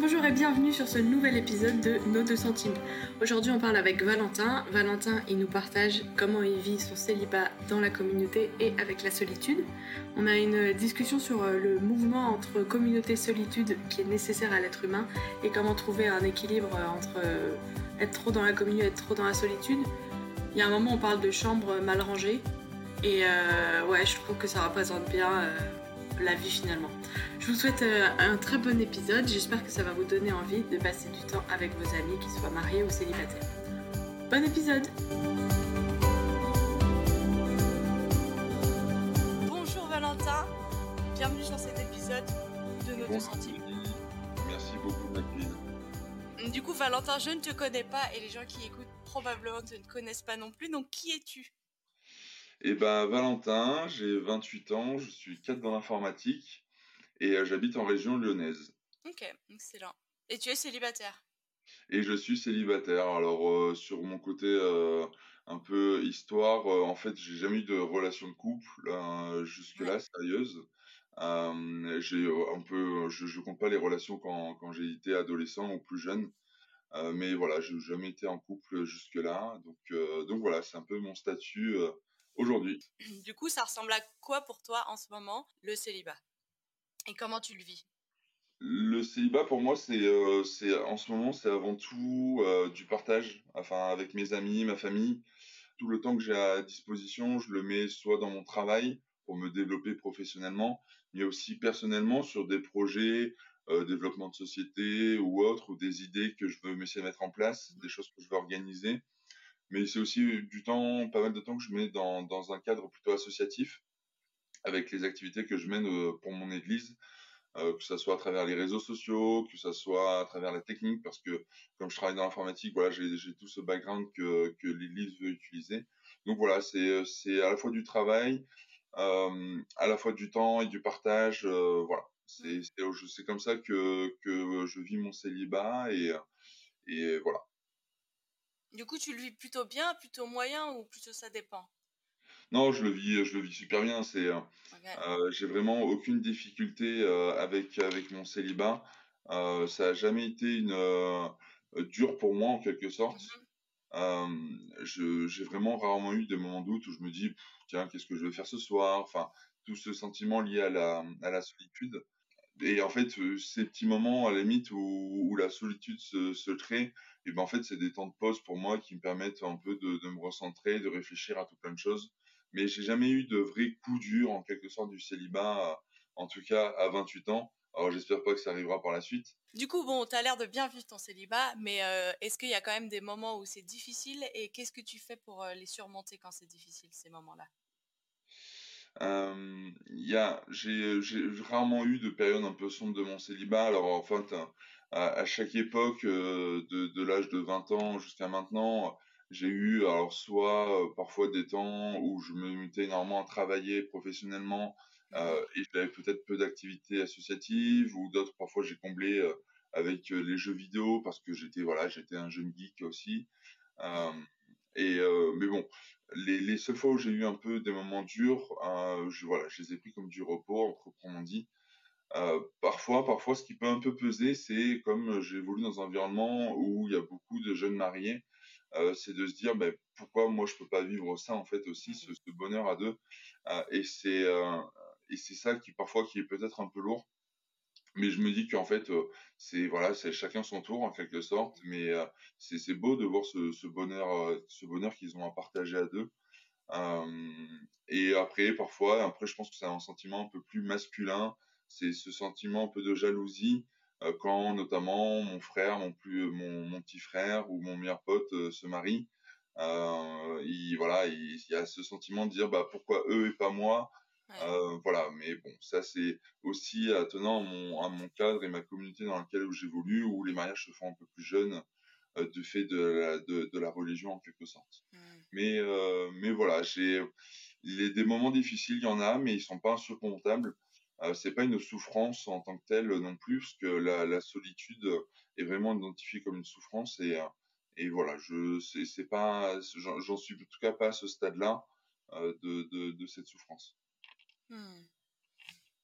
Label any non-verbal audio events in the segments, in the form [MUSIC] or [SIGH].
Bonjour et bienvenue sur ce nouvel épisode de Nos 2 centimes. Aujourd'hui on parle avec Valentin. Valentin il nous partage comment il vit son célibat dans la communauté et avec la solitude. On a une discussion sur euh, le mouvement entre communauté et solitude qui est nécessaire à l'être humain et comment trouver un équilibre entre euh, être trop dans la communauté et être trop dans la solitude. Il y a un moment on parle de chambre mal rangée et euh, ouais je trouve que ça représente bien la vie finalement. Je vous souhaite euh, un très bon épisode. J'espère que ça va vous donner envie de passer du temps avec vos amis, qu'ils soient mariés ou célibataires. Bon épisode Bonjour Valentin, bienvenue sur cet épisode de nos deux centimes. Merci beaucoup Macline. Du coup Valentin, je ne te connais pas et les gens qui écoutent probablement ne te connaissent pas non plus, donc qui es-tu? Eh ben Valentin, j'ai 28 ans, je suis cadre dans l'informatique et euh, j'habite en région lyonnaise. Ok, excellent. Et tu es célibataire? Et je suis célibataire. Alors euh, sur mon côté euh, un peu histoire, en fait j'ai jamais eu de relation de couple jusque-là sérieuse. j'ai un peu, je, je compte pas les relations quand, quand j'ai été adolescent ou plus jeune. mais voilà, je n'ai jamais été en couple jusque-là. Donc, donc voilà, c'est un peu mon statut aujourd'hui. Du coup, ça ressemble à quoi pour toi en ce moment, le célibat? Et comment tu le vis? Le célibat, pour moi, c'est, euh, en ce moment, c'est avant tout euh, du partage, enfin avec mes amis, ma famille. Tout le temps que j'ai à disposition, je le mets soit dans mon travail pour me développer professionnellement, mais aussi personnellement sur des projets, euh, développement de société ou autres, ou des idées que je veux essayer de mettre en place, des choses que je veux organiser. Mais c'est aussi du temps, pas mal de temps que je mets dans, dans un cadre plutôt associatif avec les activités que je mène euh, pour mon église, euh, que ce soit à travers les réseaux sociaux, que ce soit à travers la technique, parce que comme je travaille dans l'informatique, voilà, j'ai tout ce background que, que l'église veut utiliser. Donc voilà, c'est à la fois du travail, euh, à la fois du temps et du partage. voilà, c'est comme ça que, que je vis mon célibat et, et voilà. Du coup, tu le vis plutôt bien, plutôt moyen ou plutôt ça dépend? Non, je le vis, je le vis super bien. C'est, euh, euh, j'ai vraiment aucune difficulté euh, avec avec mon célibat. ça a jamais été une dur pour moi en quelque sorte. Mmh j'ai vraiment rarement eu des moments doute où je me dis tiens qu'est-ce que je vais faire ce soir? Enfin tout ce sentiment lié à la à la solitude. Et en fait, ces petits moments à la limite où, où la solitude se, se crée, et ben en fait, c'est des temps de pause pour moi qui me permettent un peu de, de me recentrer, de réfléchir à tout plein de choses mais j'ai jamais eu de vrai coup dur en quelque sorte du célibat, euh, en tout cas à 28 ans. Alors j'espère pas que ça arrivera par la suite. Du coup, bon, tu as l'air de bien vivre ton célibat, mais euh, est-ce qu'il y a quand même des moments où c'est difficile? Et qu'est-ce que tu fais pour euh, les surmonter quand c'est difficile ces moments-là? J'ai, rarement eu de période un peu sombre de mon célibat. Alors en fait, à, chaque époque, de, de l'âge de 20 ans jusqu'à maintenant, j'ai eu alors soit euh, parfois des temps où je me mettais énormément à travailler professionnellement euh, et j'avais peut-être peu d'activités associatives ou d'autres parfois j'ai comblé euh, avec les jeux vidéo parce que j'étais voilà j'étais un jeune geek aussi et mais bon les, les seules fois où j'ai eu un peu des moments durs je voilà je les ai pris comme du repos proprement dit parfois, parfois, ce qui peut un peu peser, c'est comme j'évolue dans un environnement où il y a beaucoup de jeunes mariés, euh, c'est de se dire ben, pourquoi moi je peux pas vivre ça en fait aussi ce, bonheur à deux euh, et c'est euh, et c'est ça qui parfois qui est peut-être un peu lourd. Mais je me dis qu'en fait c'est voilà c'est chacun son tour en quelque sorte mais c'est c'est beau de voir ce, ce bonheur ce bonheur qu'ils ont à partager à deux. Et après parfois après je pense que c'est un sentiment un peu plus masculin c'est ce sentiment un peu de jalousie euh, quand notamment mon frère, mon plus, mon, mon petit frère ou mon meilleur pote euh, se marie. Euh, il, voilà, il, y a ce sentiment de dire bah pourquoi eux et pas moi. Euh, voilà, mais bon, ça c'est aussi attenant à mon, à mon cadre et ma communauté dans laquelle j'évolue, où les mariages se font un peu plus jeunes euh, du fait de la, de, de, la religion en quelque sorte. Mmh. Mais, euh, mais voilà, j'ai des moments difficiles, il y en a, mais ils sont pas insurmontables. Euh, c'est pas une souffrance en tant que telle non plus, parce que la, la solitude est vraiment identifiée comme une souffrance et, euh, et voilà, je c'est pas, j'en suis en tout cas pas à ce stade-là euh, de, de, de, cette souffrance. Hmm.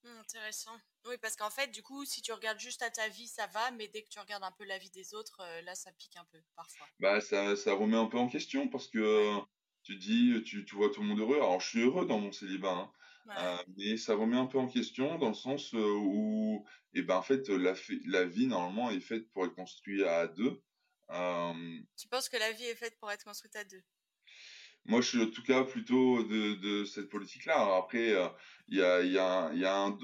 Mmh, intéressant. Oui, parce qu'en fait, du coup, si tu regardes juste à ta vie, ça va, mais dès que tu regardes un peu la vie des autres, euh, là, ça pique un peu, parfois. Bah, ça, ça remet un peu en question parce que tu dis, tu, tu vois tout le monde heureux. Alors, je suis heureux dans mon célibat, hein. Euh, mais ça remet un peu en question dans le sens euh, où, et eh ben, en fait, la, la vie, normalement, est faite pour être construite à deux. tu penses que la vie est faite pour être construite à deux? Moi, je suis en tout cas plutôt de, de cette politique-là. Après, euh, il y, a, y, a, y a un,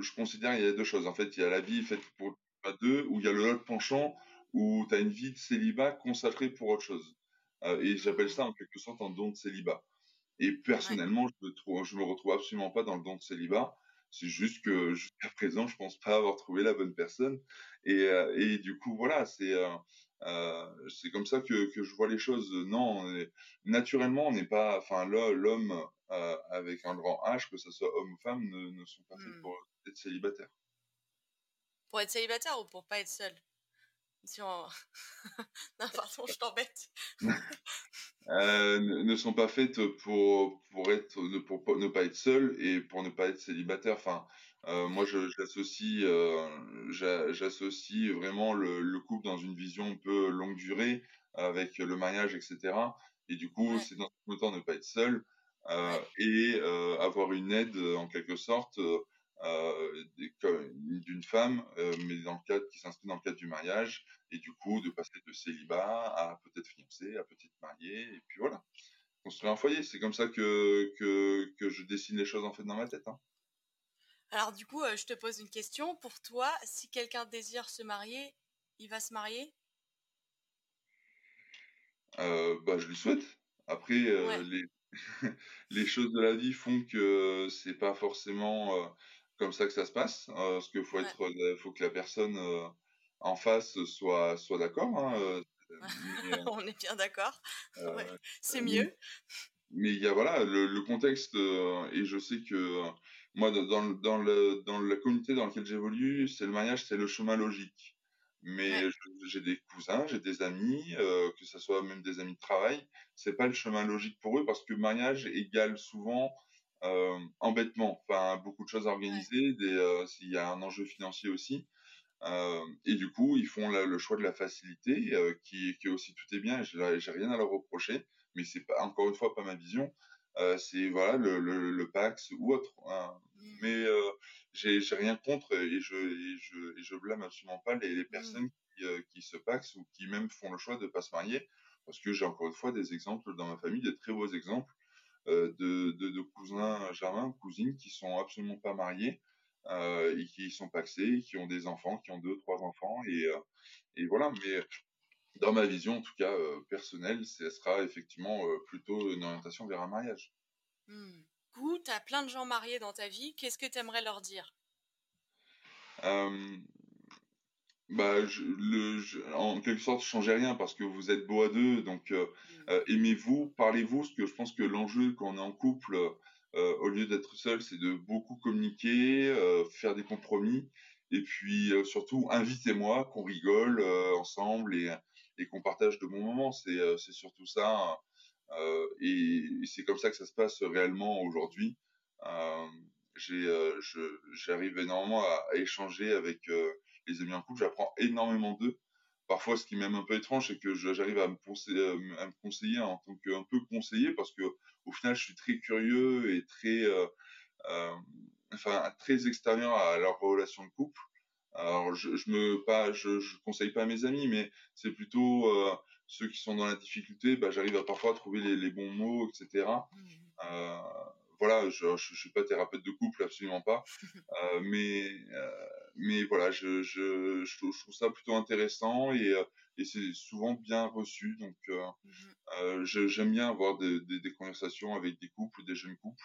je considère qu'il y a deux choses. En fait, il y a la vie faite pour à deux, où il y a le penchant, où tu as une vie de célibat consacrée pour autre chose. Euh, et j'appelle ça en quelque sorte un don de célibat. Et personnellement, je me trouve, je me retrouve absolument pas dans le don de célibat. C'est juste que jusqu'à présent, je pense pas avoir trouvé la bonne personne. Et, euh, et du coup, voilà, c'est euh, c'est comme ça que, que, je vois les choses. Non, naturellement, on n'est pas, enfin, l'homme euh, avec un grand H, que ce soit homme ou femme, ne, ne sont pas faits hmm. pour être célibataires. Pour être célibataire ou pour pas être seul? Si on... [LAUGHS] non, pardon, je t'embête. euh, ne, sont pas faites pour, pour, être, pour ne pas être seul et pour ne pas être célibataire. Enfin, euh, moi, j'associe, euh, j'associe vraiment le, le, couple dans une vision un peu longue durée avec le mariage, etc. Et du coup, c'est dans le temps ne pas être seul et avoir une aide en quelque sorte d'une femme, mais dans le cadre qui s'inscrit dans le cadre du mariage, et du coup de passer de célibat à peut-être fiancé, à peut-être marié, et puis voilà, construire un foyer. C'est comme ça que, que, que, je dessine les choses en fait dans ma tête. Hein. Alors du coup, euh, je te pose une question. Pour toi, si quelqu'un désire se marier, il va se marier? Euh, bah, Je lui souhaite. Après, euh, les, [LAUGHS] les, choses de la vie font que c'est pas forcément comme ça que ça se passe. parce qu'il faut, être, faut que la personne en face soit, soit d'accord. Hein, [LAUGHS] On est bien d'accord. C'est mieux. Mais il y a voilà, le, le contexte, et je sais que moi, dans, dans, le, dans la communauté dans laquelle j'évolue, c'est le mariage, c'est le chemin logique. Mais j'ai des cousins, j'ai des amis, euh, que ce soit même des amis de travail, c'est pas le chemin logique pour eux parce que mariage égale souvent euh, embêtement. Enfin, beaucoup de choses à organiser, des, euh, s'il y a un enjeu financier aussi. Euh, et du coup, ils font le choix de la facilité, euh, qui, qui aussi tout est bien. J'ai rien à leur reprocher, mais c'est pas encore une fois pas ma vision. Euh, c'est voilà le, le, le, Pax ou autre. Hein. Mmh. Mais euh, j'ai rien contre et je, et je, et je blâme absolument pas les, les mmh. personnes qui, euh, qui, se paxent ou qui même font le choix de pas se marier. Parce que j'ai encore une fois des exemples dans ma famille, des très beaux exemples de, de, de, cousins germains, cousines qui sont absolument pas mariés euh, et qui sont paxés, qui ont des enfants, qui ont deux, trois enfants. Et, et voilà, mais dans ma vision, en tout cas euh, personnelle, ce sera effectivement euh, plutôt une orientation vers un mariage. Mmh. Du coup, tu as plein de gens mariés dans ta vie. Qu'est-ce que tu aimerais leur dire? Euh, bah, je, le, En quelque sorte, changez rien parce que vous êtes beau à deux. Donc, mmh. aimez-vous, parlez-vous? Parce que je pense que l'enjeu quand on est en couple, au lieu d'être seul, c'est de beaucoup communiquer, faire des compromis. Et puis, surtout, invitez-moi, qu'on rigole ensemble et et qu'on partage de bons moments. C'est euh, surtout ça. Euh, et, c'est comme ça que ça se passe réellement aujourd'hui. Euh, j'arrive énormément à, échanger avec les amis en couple. J'apprends énormément d'eux parfois ce qui m'aime un peu étrange c'est que j'arrive à, me conseiller, à me conseiller en tant qu'un peu conseiller parce que au final je suis très curieux et très euh, enfin très extérieur à leur relation de couple alors, je, je me pas, je, je conseille pas à mes amis, mais c'est plutôt euh, ceux qui sont dans la difficulté. Bah, j'arrive à parfois trouver les, les, bons mots, etc. Mmh. Voilà, je, je, je, suis pas thérapeute de couple, absolument pas. [LAUGHS] euh, mais, euh, mais voilà, je, je, je, trouve ça plutôt intéressant et, euh, et c'est souvent bien reçu. Donc, mmh. j'aime bien avoir des, des, des, conversations avec des couples, des jeunes couples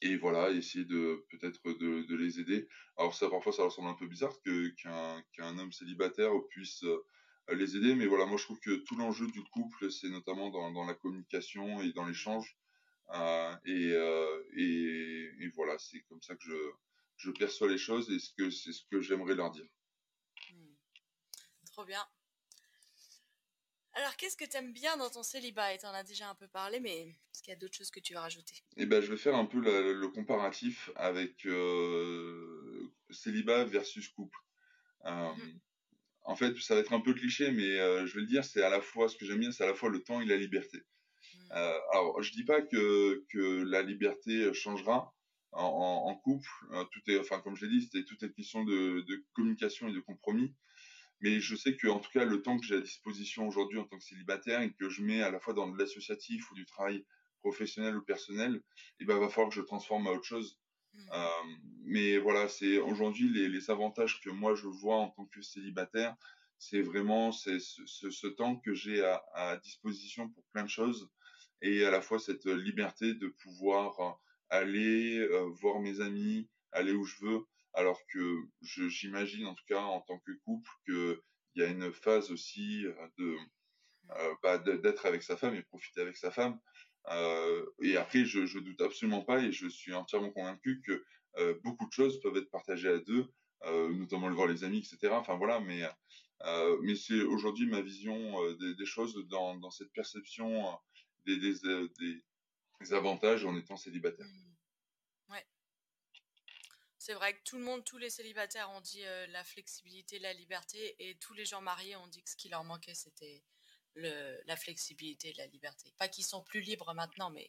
et voilà, essayer de peut-être de, de, les aider. Alors ça, parfois, ça leur semble un peu bizarre que qu'un qu'un homme célibataire puisse les aider, mais voilà, moi je trouve que tout l'enjeu du couple, c'est notamment dans, dans la communication et dans l'échange. Et, euh, et, et, voilà, c'est comme ça que je, je perçois les choses et ce que c'est ce que j'aimerais leur dire. Mmh. Trop bien. Alors, qu'est-ce que tu aimes bien dans ton célibat? Et tu en as déjà un peu parlé, mais est-ce qu'il y a d'autres choses que tu veux rajouter? Eh ben, je vais faire un peu le comparatif avec euh, célibat versus couple. Euh, mhm. En fait, ça va être un peu cliché, mais euh, je vais le dire, c'est à la fois, ce que j'aime bien, c'est à la fois le temps et la liberté. Mhm. alors, je dis pas que, que la liberté changera en, couple. tout est, enfin, comme je l'ai dit, c'était toute est question de, de communication et de compromis. Mais je sais que, en tout cas, le temps que j'ai à disposition aujourd'hui en tant que célibataire et que je mets à la fois dans de l'associatif ou du travail professionnel ou personnel, eh ben, va falloir que je transforme à autre chose. Mmh. Euh, mais voilà, c'est aujourd'hui les, les, avantages que moi je vois en tant que célibataire, c'est vraiment c'est ce, ce, temps que j'ai à, à, disposition pour plein de choses et à la fois cette liberté de pouvoir aller euh, voir mes amis, aller où je veux, alors que j'imagine en tout cas en tant que couple qu'il y a une phase aussi euh, de euh, bah, d'être avec sa femme et profiter avec sa femme. Euh, et après, je, je doute absolument pas et je suis entièrement convaincu que euh, beaucoup de choses peuvent être partagées à deux, euh, notamment le voir les amis, etc. Enfin voilà, mais euh, mais c'est aujourd'hui ma vision des, des, choses dans, dans cette perception des, des, des, avantages en étant célibataire. Mmh. C'est vrai que tout le monde, tous les célibataires ont dit euh, la flexibilité, la liberté, et tous les gens mariés ont dit que ce qui leur manquait, c'était la flexibilité et la liberté. Pas qu'ils sont plus libres maintenant, mais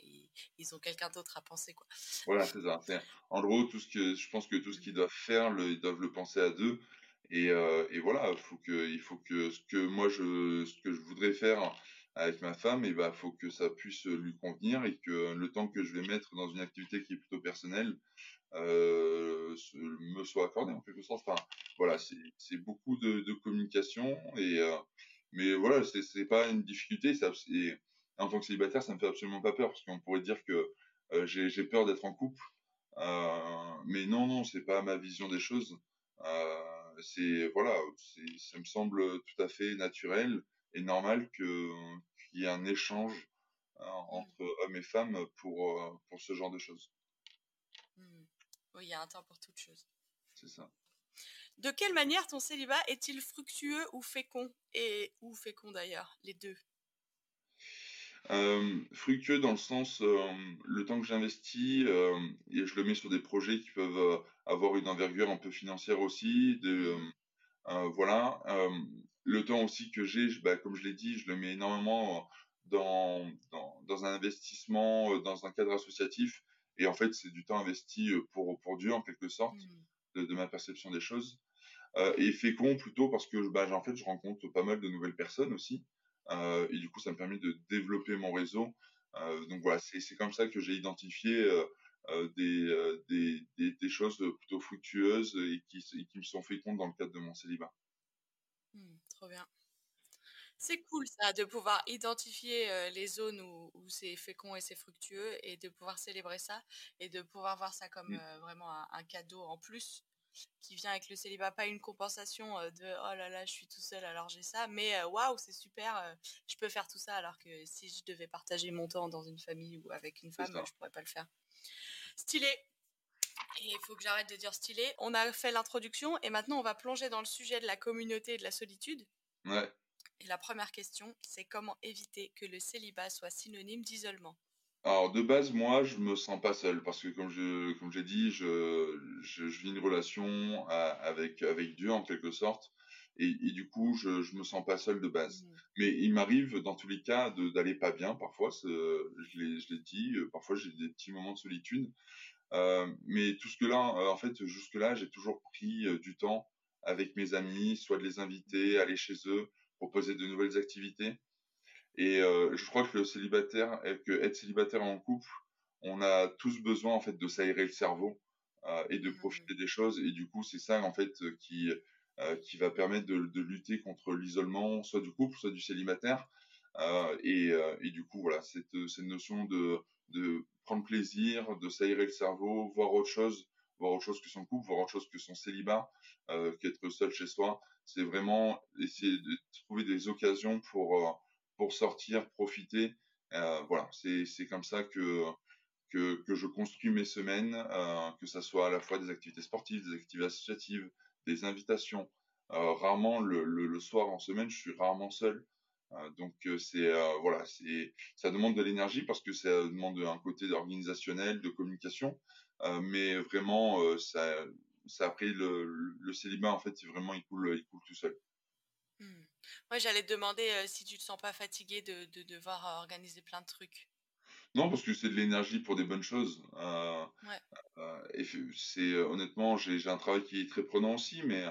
ils, ont quelqu'un d'autre à penser. Quoi. Voilà, c'est ça. En gros, tout ce que, je pense que tout ce qu'ils doivent faire, le, ils doivent le penser à deux. Et, euh, et voilà, faut que, il faut que ce que moi, je, ce que je voudrais faire avec ma femme, et ben, faut que ça puisse lui convenir et que le temps que je vais mettre dans une activité qui est plutôt personnelle, euh, me soit accordé en quelque sorte. Enfin, voilà, c'est beaucoup de, communication euh, mais voilà, c'est pas une difficulté. En tant que célibataire, ça me fait absolument pas peur parce qu'on pourrait dire que euh, j'ai peur d'être en couple, mais non, non, c'est pas ma vision des choses. C'est voilà, ça me semble tout à fait naturel et normal que qu'il y ait un échange entre hommes et femmes pour pour ce genre de choses. Oui, il y a un temps pour toute chose. C'est ça. De quelle manière ton célibat est-il fructueux ou fécond? Et ou fécond d'ailleurs, les deux? Euh, fructueux dans le sens, euh, le temps que j'investis, euh, et je le mets sur des projets qui peuvent avoir une envergure un peu financière aussi. De, voilà. Le temps aussi que j'ai, bah, comme je l'ai dit, je le mets énormément dans, dans, dans, un investissement, dans un cadre associatif et en fait, c'est du temps investi euh, pour, pour Dieu, en quelque sorte, mmh. de, ma perception des choses. Euh, et fécond plutôt parce que bah, en fait, je rencontre pas mal de nouvelles personnes aussi. Euh, et du coup, ça me permet de développer mon réseau. Euh, donc voilà, c'est comme ça que j'ai identifié euh, euh des, des, des, des, choses plutôt fructueuses et qui, et qui me sont fécondes dans le cadre de mon célibat. Mmh, trop bien. C'est cool ça, de pouvoir identifier les zones où, c'est fécond et c'est fructueux et de pouvoir célébrer ça et de pouvoir voir ça comme mmh. vraiment un, cadeau en plus qui vient avec le célibat, pas une compensation de oh là là, je suis tout seul alors j'ai ça, mais waouh, c'est super, je peux faire tout ça alors que si je devais partager mon temps dans une famille ou avec une femme, je pourrais pas le faire. Stylé. Et il faut que j'arrête de dire stylé. On a fait l'introduction et maintenant on va plonger dans le sujet de la communauté et de la solitude. Ouais. Et la première question, c'est comment éviter que le célibat soit synonyme d'isolement? Alors de base, moi, je me sens pas seul parce que comme je comme j'ai dit, je, je, je, vis une relation avec avec Dieu en quelque sorte. Et, et, du coup, je, je me sens pas seul de base. Mmh. Mais il m'arrive, dans tous les cas, d'aller pas bien. Parfois, je l'ai dit, euh, parfois j'ai des petits moments de solitude. Euh, mais tout ce que là, euh, en fait, jusque là, j'ai toujours pris euh, du temps avec mes amis, soit de les inviter, aller chez eux, proposer de nouvelles activités. Et euh, je crois que le célibataire, que être célibataire en couple, on a tous besoin en fait de s'aérer le cerveau euh, et de mmh. profiter des choses. Et du coup, c'est ça en fait qui euh, qui va permettre de, de lutter contre l'isolement, soit du couple, soit du célibataire. Et, et, du coup, voilà, cette, cette notion de, de prendre plaisir, de s'aérer le cerveau, voir autre chose, voir autre chose que son couple, voir autre chose que son célibat, euh, qu'être seul chez soi. C'est vraiment essayer de trouver des occasions pour euh, pour sortir, profiter. Euh, voilà, c'est c'est comme ça que que, que je construis mes semaines, que ça soit à la fois des activités sportives, des activités associatives, des invitations. Rarement le, le, le, soir en semaine, je suis rarement seul. Donc c'est voilà, c'est ça demande de l'énergie parce que ça demande un côté organisationnel, de communication, mais vraiment ça, ça après le, le, célibat en fait, vraiment il coule, il coule tout seul. Mmh. Moi, j'allais te demander si tu te sens pas fatigué de, de devoir organiser plein de trucs. Non, parce que c'est de l'énergie pour des bonnes choses. et c'est honnêtement, j'ai un travail qui est très prenant aussi, mais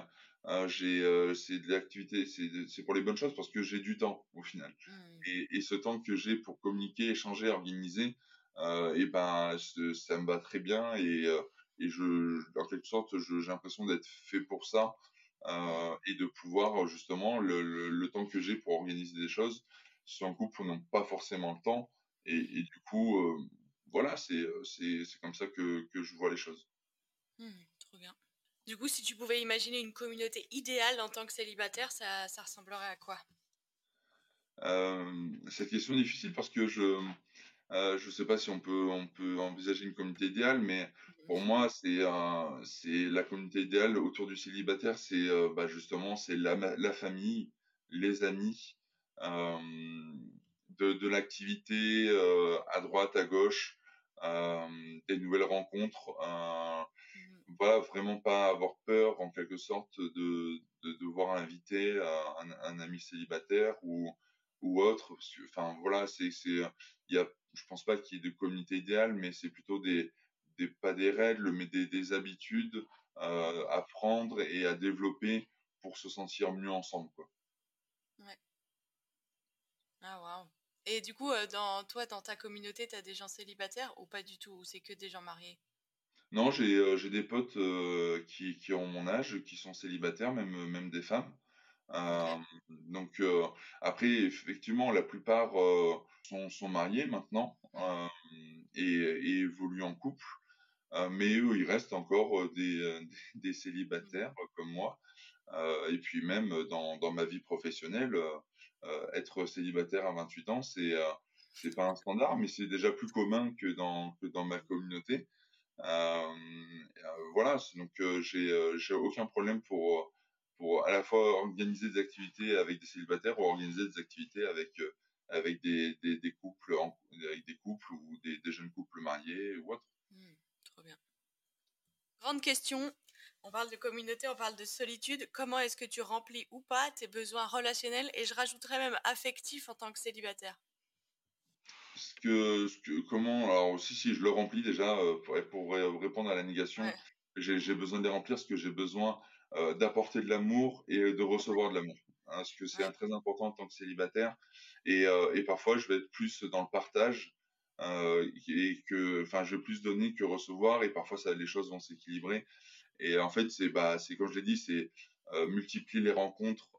j'ai c'est de l'activité, c'est pour les bonnes choses parce que j'ai du temps au final. Mmh. Et, et, ce temps que j'ai pour communiquer, échanger, organiser, et ben ça me va très bien et, et je, en quelque sorte, j'ai l'impression d'être fait pour ça. Euh, et de pouvoir justement le, le, temps que j'ai pour organiser des choses. Si un couple n'ont pas forcément le temps, et, et du coup, euh, voilà, c'est comme ça que, que, je vois les choses. Mmh. Du coup, si tu pouvais imaginer une communauté idéale en tant que célibataire, ça, ressemblerait à quoi? Euh, Cette question est difficile parce que je euh, ne sais pas si on peut, on peut envisager une communauté idéale, mais pour moi, c'est la communauté idéale autour du célibataire, c'est euh, bah, justement c'est la, la, famille, les amis, euh, de, l'activité euh, à droite, à gauche, euh, des nouvelles rencontres. Voilà, vraiment pas avoir peur en quelque sorte de, de devoir inviter un, ami célibataire ou autre. Enfin voilà, c'est c'est je pense pas qu'il y ait de communauté idéale, mais c'est plutôt des, pas des règles, mais des, des habitudes euh, à prendre et à développer pour se sentir mieux ensemble, quoi. Ah waouh. Et du coup, euh, dans toi, dans ta communauté, tu as des gens célibataires ou pas du tout? Ou c'est que des gens mariés? Non, j'ai j'ai des potes qui, qui ont mon âge, qui sont célibataires, même, même des femmes. Euh, donc après, effectivement, la plupart sont, sont, mariés maintenant et, et, évoluent en couple, mais eux, ils restent encore des, [LAUGHS] des célibataires comme moi. et puis même dans, dans ma vie professionnelle, être célibataire à 28 ans, c'est c'est pas un standard, mais c'est déjà plus commun que dans que dans ma communauté. Voilà, donc j'ai j'ai aucun problème pour pour à la fois organiser des activités avec des célibataires ou organiser des activités avec euh, avec des, des, couples avec des couples ou des, des, jeunes couples mariés ou autre. Mmh, trop bien. Grande question. On parle de communauté, on parle de solitude. Comment est-ce que tu remplis ou pas tes besoins relationnels? Et je rajouterais même affectifs en tant que célibataire ce que, ce que, comment alors si si je le remplis déjà euh, pour, pour répondre à la négation j'ai besoin de les remplir ce que j'ai besoin euh, d'apporter de l'amour et de recevoir de l'amour. Hein, parce que c'est très important en tant que célibataire. Et, euh, et, parfois, je vais être plus dans le partage euh, et que, enfin, je vais plus donner que recevoir. Et parfois, ça, les choses vont s'équilibrer. Et en fait, c'est, bah, c'est comme je l'ai dit, c'est multiplier les rencontres.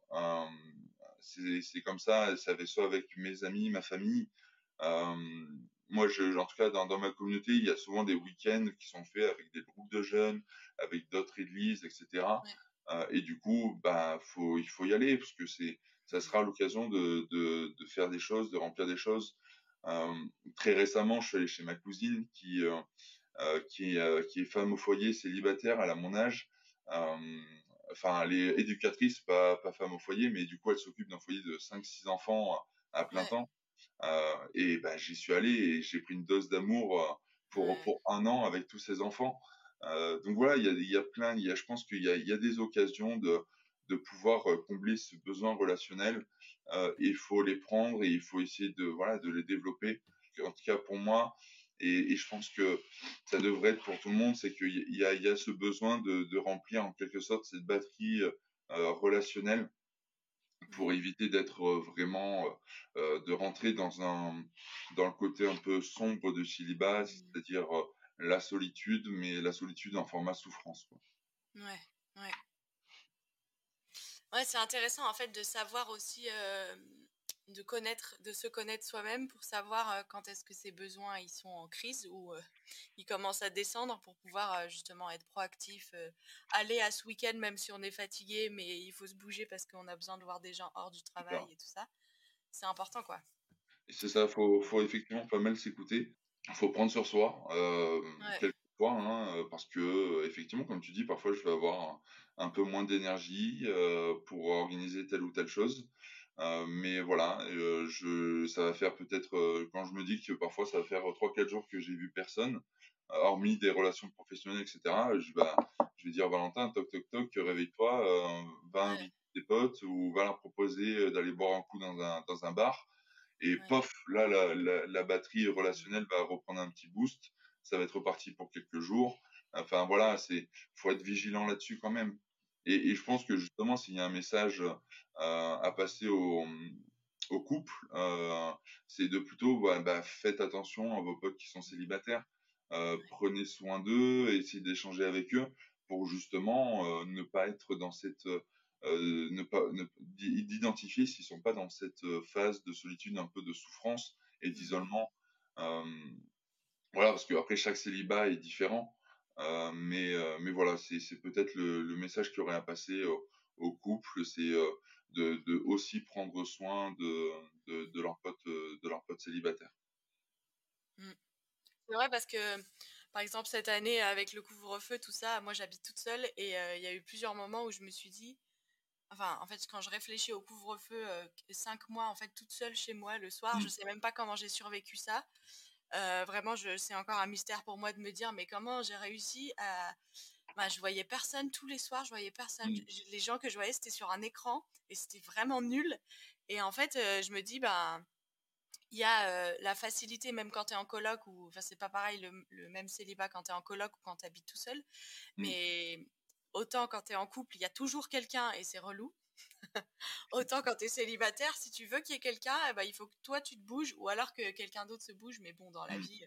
c'est comme ça. Ça fait soit avec mes amis, ma famille. Moi, je, en tout cas, dans, dans, ma communauté, il y a souvent des week-ends qui sont faits avec des groupes de jeunes, avec d'autres églises, etc. Euh, et du coup, bah, faut, il faut y aller parce que c'est, ça sera l'occasion de, de, de, faire des choses, de remplir des choses. Euh, très récemment, je suis allé chez ma cousine qui, euh, euh qui, qui est femme au foyer, célibataire, elle a mon âge. enfin, elle est éducatrice, pas, pas femme au foyer, mais du coup, elle s'occupe d'un foyer de 5-6 enfants à plein temps. Et bah, j'y suis allé et j'ai pris une dose d'amour pour, pour un an avec tous ces enfants. Euh, donc voilà, il y a, y a, plein, y a, je pense qu'il y a, y a des occasions de, de pouvoir euh, combler ce besoin relationnel. Euh, il faut les prendre et il faut essayer de, voilà, de les développer. En tout cas pour moi, et, et je pense que ça devrait être pour tout le monde, c'est qu'il y a, y a ce besoin de, de, remplir en quelque sorte cette batterie euh, relationnelle pour éviter d'être vraiment, euh, de rentrer dans un, dans le côté un peu sombre de célibat, mmh. c'est-à-dire la solitude, mais la solitude en format souffrance. Quoi. Ouais, ouais. Ouais, c'est intéressant en fait de savoir aussi, euh, de connaître, de se connaître soi-même pour savoir euh, quand est-ce que ses besoins ils sont en crise ou euh, ils commencent à descendre pour pouvoir justement être proactif, aller à ce week-end même si on est fatigué, mais il faut se bouger parce qu'on a besoin de voir des gens hors du travail et tout ça. C'est important quoi. C'est ça, faut, faut effectivement pas mal s'écouter il faut prendre sur soi, euh, quelquefois, hein, euh, parce que euh, effectivement, comme tu dis, parfois je vais avoir un, peu moins d'énergie euh, pour organiser telle ou telle chose. Mais voilà, je, ça va faire peut-être, quand je me dis que parfois ça va faire 3-4 jours que j'ai vu personne, hormis des relations professionnelles, etc., je, bah, je vais dire Valentin, toc toc toc, réveille-toi, va inviter tes potes ou va leur proposer d'aller boire un coup dans un, dans un bar. Et pof, là, la, la, la, batterie relationnelle va reprendre un petit boost. Ça va être reparti pour quelques jours. Enfin, voilà, c'est, faut être vigilant là-dessus quand même. Et, je pense que justement, s'il y a un message euh, à passer au, couple, euh, c'est de plutôt, bah, bah, faites attention à vos potes qui sont célibataires. Euh, prenez soin d'eux, essayez d'échanger avec eux pour justement ne pas être dans cette ne pas d'identifier s'ils sont pas dans cette phase de solitude, un peu de souffrance et d'isolement. Voilà, parce que après chaque célibat est différent. Mais, mais voilà, c'est peut-être le, le, message qui aurait à passer au, au couple, c'est de, de, aussi prendre soin de, de, de leurs potes de leur pote célibataires. Mmh. C'est vrai parce que, par exemple, cette année, avec le couvre-feu, tout ça, moi j'habite toute seule et il y a eu plusieurs moments où je me suis dit, Enfin, en fait, quand je réfléchis au couvre-feu, euh, cinq mois, en fait, toute seule chez moi le soir, je je mmh. sais même pas comment j'ai survécu ça. Euh, vraiment, c'est encore un mystère pour moi de me dire, mais comment j'ai réussi à. Bah, je voyais personne tous les soirs, je voyais personne. Mmh. Les gens que je voyais, c'était sur un écran et c'était vraiment nul. Et en fait, euh, je me dis, ben. il y a la facilité, même quand tu es en coloc, ou enfin, c'est pas pareil le, même célibat quand tu es en coloc ou quand tu habites tout seul. Mmh. Mais autant quand tu es en couple, il y a toujours quelqu'un et c'est relou. [LAUGHS] autant quand tu es célibataire, si tu veux qu'il y ait quelqu'un, eh ben, il faut que toi tu te bouges ou alors que quelqu'un d'autre se bouge. Mais bon, dans la mmh. vie,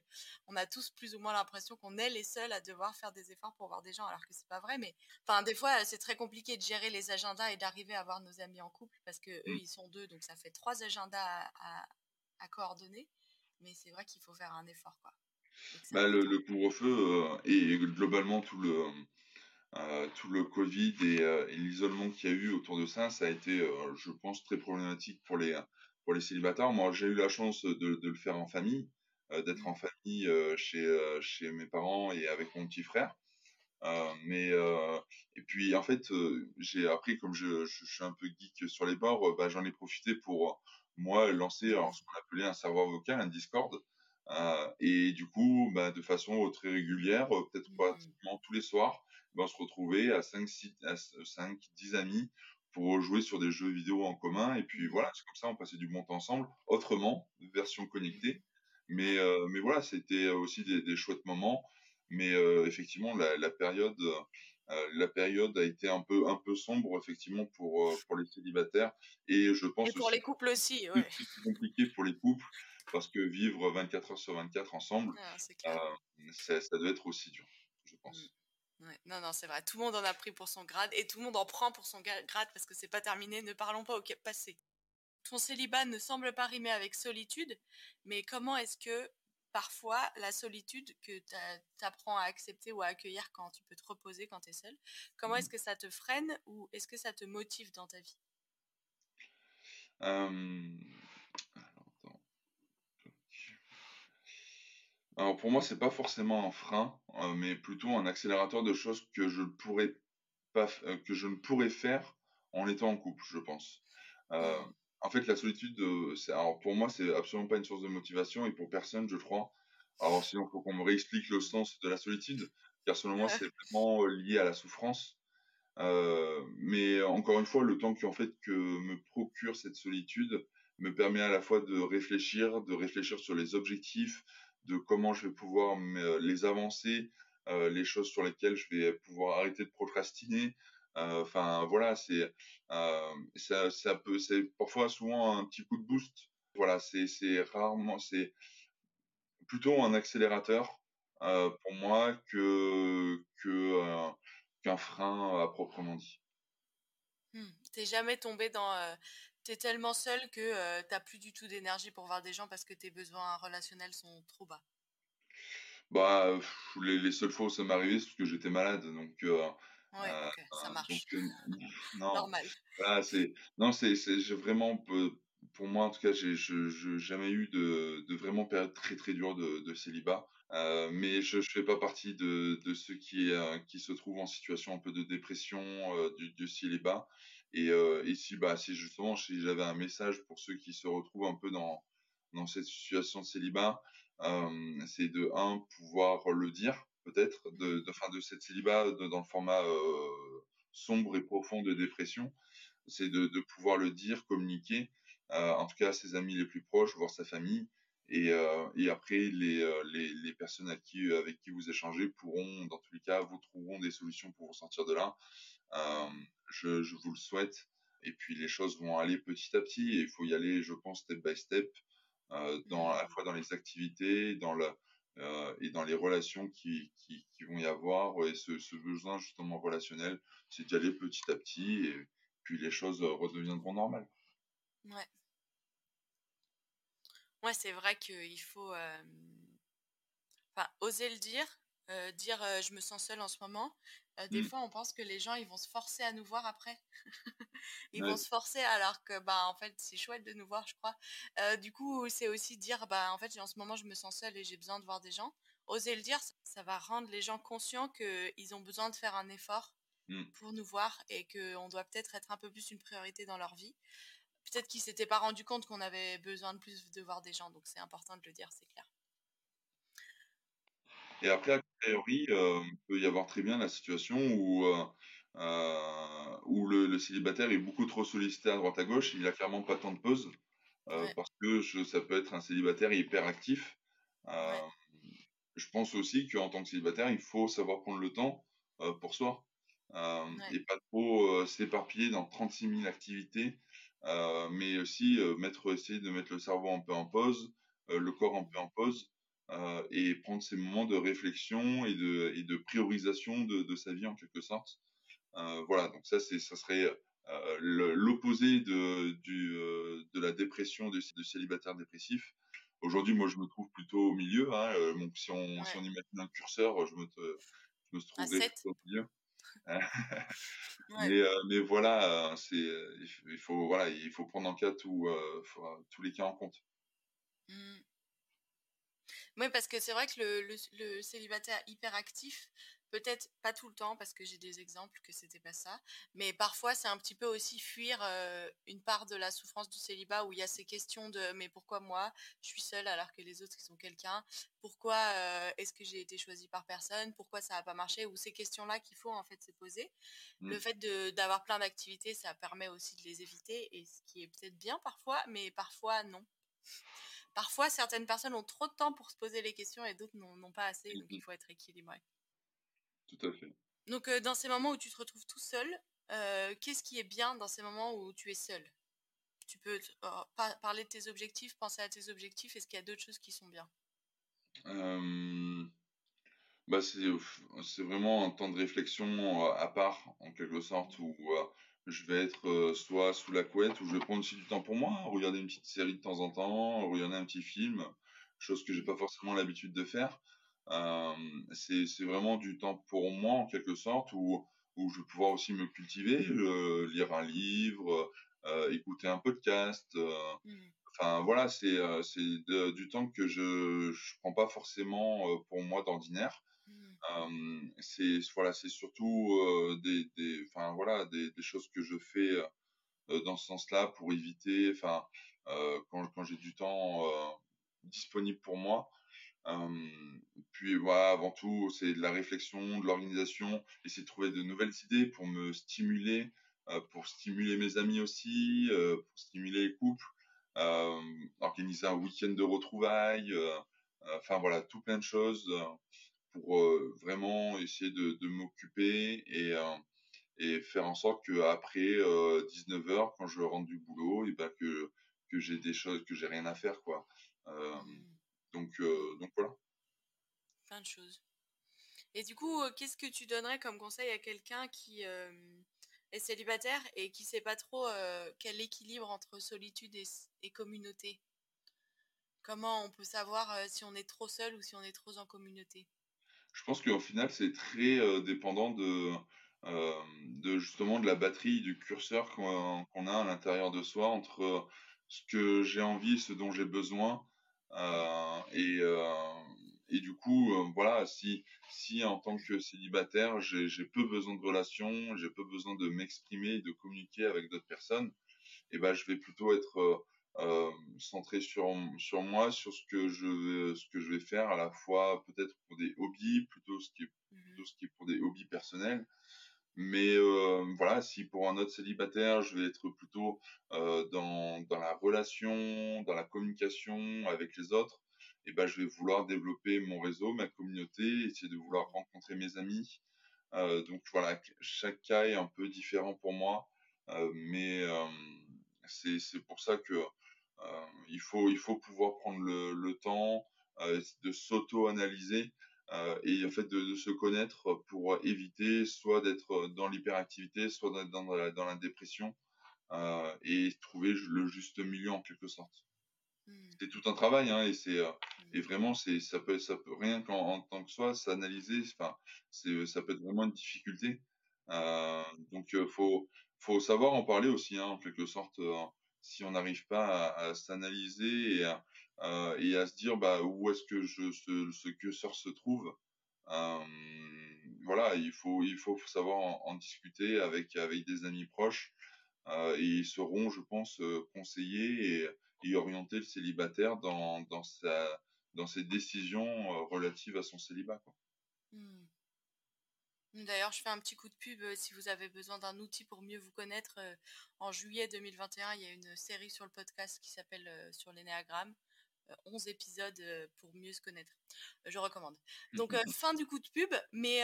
on a tous plus ou moins l'impression qu'on est les seuls à devoir faire des efforts pour voir des gens alors que c'est pas vrai. Mais enfin, des fois, c'est très compliqué de gérer les agendas et d'arriver à voir nos amis en couple parce que eux, mmh. ils sont deux, donc ça fait trois agendas à, coordonner. Mais c'est vrai qu'il faut faire un effort, quoi. Bah, le, couvre-feu euh, et globalement tout le tout le Covid euh, et, l'isolement qu'il y a eu autour de ça, ça a été, euh, je pense, très problématique pour les, pour les célibataires. Moi, j'ai eu la chance de, de, le faire en famille, d'être en famille chez, chez mes parents et avec mon petit frère. mais et puis en fait, j'ai appris comme je, je, suis un peu geek sur les bords, bah, j'en ai profité pour moi lancer alors, ce qu'on appelait un serveur vocal, un Discord. et du coup, bah, de façon très régulière, peut-être mmh. pratiquement tous les soirs, on se retrouver à 5, 6, 5, 10 amis pour jouer sur des jeux vidéo en commun. Et puis voilà, c'est comme ça, on passait du bon temps ensemble, autrement, version connectée. Mais, euh, mais voilà, c'était aussi des, des, chouettes moments. Mais euh, effectivement, la, la période, euh, la période a été un peu, un peu sombre, effectivement, pour, pour les célibataires. Et je pense Et pour les couples aussi, ouais. C'est compliqué pour les couples, parce que vivre 24 heures sur 24 ensemble, ah, ça, ça doit être aussi dur, je pense. Non, non, c'est vrai. Tout le monde en a pris pour son grade et tout le monde en prend pour son grade parce que c'est pas terminé. Ne parlons pas au passé. Ton célibat ne semble pas rimer avec solitude, mais comment est-ce que parfois la solitude que tu apprends à accepter ou à accueillir quand tu peux te reposer quand tu es seul, comment est-ce mmh. que ça te freine ou est-ce que ça te motive dans ta vie? Alors pour moi, c'est pas forcément un frein, euh, mais plutôt un accélérateur de choses que je pourrais pas, euh, que je ne pourrais faire en étant en couple, je pense. Euh, en fait, la solitude, alors pour moi, c'est absolument pas une source de motivation et pour personne, je crois. Alors sinon, il faut qu'on me réexplique le sens de la solitude, car selon moi, c'est vraiment lié à la souffrance. mais encore une fois, le temps en fait que me procure cette solitude me permet à la fois de réfléchir, de réfléchir sur les objectifs, de comment je vais pouvoir euh, les avancer, euh, les choses sur lesquelles je vais pouvoir arrêter de procrastiner. Euh, enfin, voilà, c'est ça, ça peut, c'est parfois souvent un petit coup de boost. Voilà, c'est rarement, c'est plutôt un accélérateur pour moi que qu'un frein à proprement dit. Mmh. T'es jamais tombé dans t'es tellement seul que euh, t'as plus du tout d'énergie pour voir des gens parce que tes besoins relationnels sont trop bas. Bah, les, les, seules fois où ça m'est arrivé, c'est parce que j'étais malade, donc. Euh, ouais, euh, ça marche. [LAUGHS] non, Normal. c'est, non, c'est, c'est vraiment, pour moi en tout cas, j'ai, jamais eu de, de vraiment période très très dure de, de célibat. Euh, mais je ne fais pas partie de, de ceux qui, euh, qui se trouvent en situation un peu de dépression euh, du, du célibat. Et, et si, bah, si justement si j'avais un message pour ceux qui se retrouvent un peu dans, dans cette situation de célibat, c'est de un pouvoir le dire peut-être de, de, fin, de cette célibat de, dans le format sombre et profond de dépression, c'est de, de, pouvoir le dire, communiquer, en tout cas à ses amis les plus proches, voire sa famille, et, euh, et après, les, euh, les, les, personnes avec qui, avec qui vous échangez pourront, dans tous les cas, vous trouveront des solutions pour vous sortir de là. Euh, je, vous le souhaite. Et puis, les choses vont aller petit à petit. Et il faut y aller, je pense, step by step, euh, dans, à la fois dans les activités, dans la, euh, et dans les relations qui, qui, vont y avoir. Et ce, besoin, justement, relationnel, c'est d'y aller petit à petit. Et puis, les choses redeviendront normales. Ouais. Ouais, c'est vrai qu'il faut euh, oser le dire, euh, dire euh, je me sens seule en ce moment. des mmh. fois, on pense que les gens ils vont se forcer à nous voir après. [LAUGHS] ils ouais. vont se forcer alors que bah en fait c'est chouette de nous voir, je crois. du coup, c'est aussi dire bah en fait en ce moment je me sens seule et j'ai besoin de voir des gens. Oser le dire, ça va rendre les gens conscients qu'ils ont besoin de faire un effort mmh. pour nous voir et qu'on doit peut-être être un peu plus une priorité dans leur vie peut-être qu'ils s'étaient pas rendu compte qu'on avait besoin de plus de voir des gens, donc c'est important de le dire, c'est clair. Et après, a priori, euh, il peut y avoir très bien la situation où, euh, euh, où le, le, célibataire est beaucoup trop sollicité à droite à gauche, il a clairement pas tant de pause, euh, ouais. parce que je, ça peut être un célibataire hyper actif. Ouais. Je pense aussi qu'en tant que célibataire, il faut savoir prendre le temps pour soi. Ouais. Et pas trop s'éparpiller dans 36 000 activités mais aussi mettre, essayer de mettre le cerveau un peu en pause, le corps un peu en pause, et prendre ces moments de réflexion et de, et de priorisation de, de sa vie en quelque sorte. voilà, donc ça, c'est, ça serait l'opposé de, du, de la dépression du, du célibataire dépressif. Aujourd'hui, moi, je me trouve plutôt au milieu. Hein. Donc, si on, ouais. si on imagine un curseur, je me, te, je me trouverais plutôt au milieu. [LAUGHS] ouais. mais, euh, mais, voilà, c'est il faut voilà, il faut prendre en cas tout, euh, faut, tous les cas en compte. Mmh. Oui, parce que c'est vrai que le, le, le, célibataire hyper actif, peut-être pas tout le temps, parce que j'ai des exemples que c'était pas ça, mais parfois c'est un petit peu aussi fuir euh, une part de la souffrance du célibat où il y a ces questions de mais pourquoi moi je suis seule alors que les autres ils sont quelqu'un? Pourquoi euh, est-ce que j'ai été choisie par personne? Pourquoi ça n'a pas marché? Ou ces questions-là qu'il faut en fait se poser. Mmh. Le fait d'avoir plein d'activités, ça permet aussi de les éviter, et ce qui est peut-être bien parfois, mais parfois non parfois certaines personnes ont trop de temps pour se poser les questions et d'autres n'ont pas assez, donc il faut être équilibré. Tout à fait. Donc euh, dans ces moments où tu te retrouves tout seul, euh, qu'est-ce qui est bien dans ces moments où tu es seul? Tu peux oh, parler de tes objectifs, penser à tes objectifs, est-ce qu'il y a d'autres choses qui sont bien? Euh, bah C'est vraiment un temps de réflexion à part, en quelque sorte, où je vais être euh, soit sous la couette ou je vais prendre aussi du temps pour moi, regarder une petite série de temps en temps, regarder un petit film, chose que j'ai pas forcément l'habitude de faire. Euh, c'est vraiment du temps pour moi en quelque sorte où, où je vais pouvoir aussi me cultiver, euh, lire un livre, euh, écouter un podcast. Mmh. Enfin voilà, c'est du temps que je je prends pas forcément pour moi d'ordinaire. Euh, c'est voilà, c'est surtout euh, des, enfin voilà, des, choses que je fais euh, dans ce sens-là pour éviter, enfin quand, quand j'ai du temps disponible pour moi. puis voilà, avant tout, c'est de la réflexion, de l'organisation, essayer de trouver de nouvelles idées pour me stimuler, pour stimuler mes amis aussi, pour stimuler les couples, organiser un week-end de retrouvailles, enfin voilà, tout plein de choses pour vraiment essayer de, de m'occuper et, et faire en sorte que après euh, 19h, quand je rentre du boulot, et ben que, que j'ai des choses, que j'ai rien à faire, quoi. Mmh. Donc, donc voilà. Plein de choses. Et du coup, qu'est-ce que tu donnerais comme conseil à quelqu'un qui euh, est célibataire et qui sait pas trop euh, quel équilibre entre solitude et, et, communauté? Comment on peut savoir euh, si on est trop seul ou si on est trop en communauté? Je pense qu'au final, c'est très euh, dépendant de, euh, de justement de la batterie, du curseur qu'on qu a à l'intérieur de soi entre ce que j'ai envie, ce dont j'ai besoin, euh, et, et du coup, voilà, si, si en tant que célibataire, j'ai peu besoin de relations, j'ai peu besoin de m'exprimer, de communiquer avec d'autres personnes, et ben, je vais plutôt être euh, centré sur, sur moi, sur ce que, je, ce que je vais faire à la fois peut-être pour des hobbies, plutôt ce qui est, mmh plutôt ce qui est pour des hobbies personnels. Mais euh, voilà, si pour un autre célibataire, je vais être plutôt euh, dans, dans la relation, dans la communication avec les autres, et eh ben, je vais vouloir développer mon réseau, ma communauté, essayer de vouloir rencontrer mes amis. Euh, donc voilà, chaque cas est un peu différent pour moi, mais c'est pour ça que il, faut, il faut pouvoir prendre le, le temps euh, de s'auto-analyser euh, et en fait de, de, se connaître pour éviter soit d'être dans l'hyperactivité, soit d'être dans, la, dans la dépression et trouver le juste milieu en quelque sorte mmh. c'est tout un travail hein, et c'est mmh. et vraiment c'est ça peut ça peut rien qu'en en tant que soi s'analyser enfin c'est ça peut être vraiment une difficulté euh, donc faut faut savoir en parler aussi hein, en quelque sorte si on n'arrive pas à, s'analyser et, à se dire bah, où est-ce que ce, ce se trouve, euh, voilà, il faut, il faut savoir en, discuter avec, avec des amis proches euh, et ils seront, je pense, euh, conseiller et, et, orienter le célibataire dans, dans, sa, dans ses décisions relatives à son célibat. Mmh. D'ailleurs, je fais un petit coup de pub euh, si vous avez besoin d'un outil pour mieux vous connaître. Euh, en juillet 2021, il y a une série sur le podcast qui s'appelle euh, Sur l'énéagramme. 11 épisodes pour mieux se connaître. Je recommande. Donc, fin du coup de pub. Mais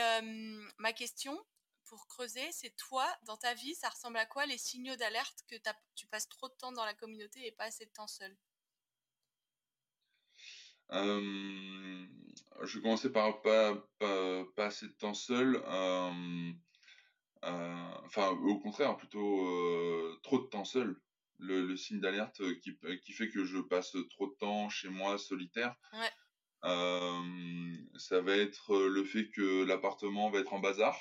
ma question, pour creuser, c'est toi, dans ta vie, ça ressemble à quoi les signaux d'alerte que tu passes trop de temps dans la communauté et pas assez de temps seul? Euh, je commencer par pas, pas, pas, assez de temps seul. Euh, euh, enfin, au contraire, plutôt trop de temps seul. Le, le signe d'alerte qui, qui fait que je passe trop de temps chez moi solitaire. Ouais. ça va être le fait que l'appartement va être en bazar.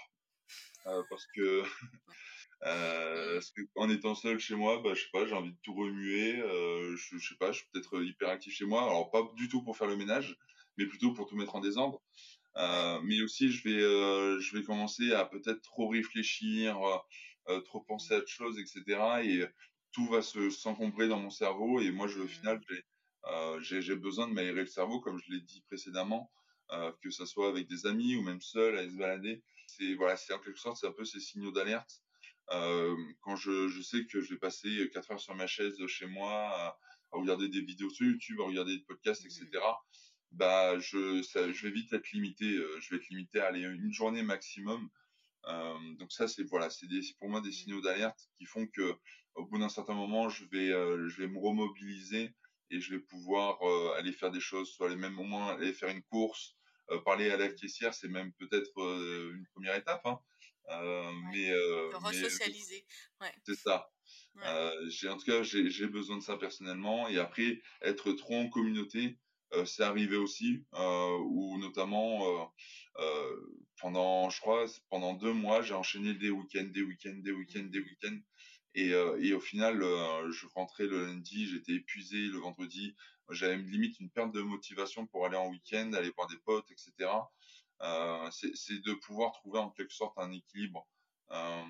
parce que [LAUGHS] Euh, que en étant seul chez moi, bah, je sais pas, j'ai envie de tout remuer. Euh, je, je sais pas, je suis peut-être hyper actif chez moi. Alors pas du tout pour faire le ménage, mais plutôt pour tout mettre en désordre. Euh, mais aussi, je vais, euh, je vais commencer à peut-être trop réfléchir, euh, trop penser à autre chose, etc. Et tout va se s'encombrer dans mon cerveau. Et moi, je, au final, j'ai, besoin de m'aérer le cerveau, comme je l'ai dit précédemment, que ça soit avec des amis ou même seul à se balader. C'est voilà, c'est en quelque sorte, c'est un peu ces signaux d'alerte euh, quand je, je, sais que je vais passer 4 heures sur ma chaise chez moi à, à regarder des vidéos sur YouTube, à regarder des podcasts, etc., mmh. bah, je, ça, je vais vite être limité. Je vais être limité à aller une journée maximum. Euh, donc ça, c'est voilà, c'est pour moi des mmh. signaux d'alerte qui font que au bout d'un certain moment, je vais, euh, je vais me remobiliser et je vais pouvoir euh, aller faire des choses, soit les mêmes au moins aller faire une course, euh, parler à la caissière, c'est même peut-être une première étape. Hein. Euh, ouais. mais euh, resocialiser. Ouais. C'est ça. Ouais. Euh, j'ai en tout cas j'ai besoin de ça personnellement et après être trop en communauté euh, c'est arrivé aussi euh, où notamment euh, euh, pendant je crois pendant deux mois j'ai enchaîné des week-ends des week-ends des week-ends des mmh. week-ends et, euh, et au final euh, je rentrais le lundi j'étais épuisé le vendredi j'avais limite une perte de motivation pour aller en week-end aller voir des potes etc euh, c'est de pouvoir trouver en quelque sorte un équilibre. Euh,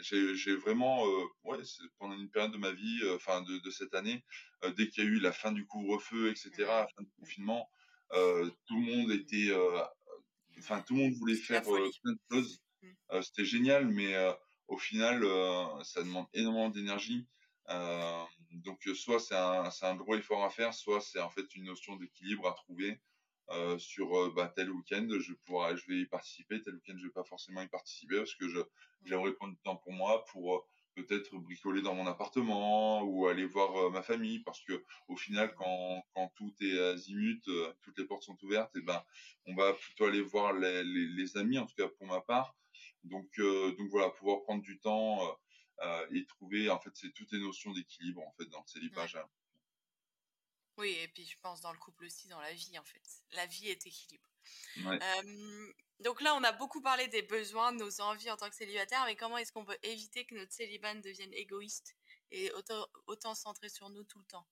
j'ai vraiment, euh, ouais, pendant une période de ma vie, euh, enfin de, de, cette année, euh, dès qu'il y a eu la fin du couvre-feu, etc., la fin du confinement, euh, tout le monde était, enfin tout le monde voulait faire plein de choses. Mmh. C'était génial, mais au final, ça demande énormément d'énergie. donc soit c'est un, un gros effort à faire, soit c'est en fait une notion d'équilibre à trouver. Euh, sur euh, bah, tel week-end, je, pourrais, je vais y participer, tel week-end, je vais pas forcément y participer parce que je, j'aimerais prendre du temps pour moi, pour euh, peut-être bricoler dans mon appartement ou aller voir ma famille parce que au final, quand, quand tout est azimut, toutes les portes sont ouvertes, et ben, on va plutôt aller voir les, les, les amis, en tout cas pour ma part. Donc, donc voilà, pouvoir prendre du temps et trouver, en fait, c'est toutes les notions d'équilibre en fait dans le célibat. Ouais. Oui, et puis je pense dans le couple aussi, dans la vie en fait. La vie est équilibre. Ouais. Euh, donc là, on a beaucoup parlé des besoins, de nos envies en tant que célibataire, mais comment est-ce qu'on peut éviter que notre célibat devienne égoïste et autant, autant centré sur nous tout le temps?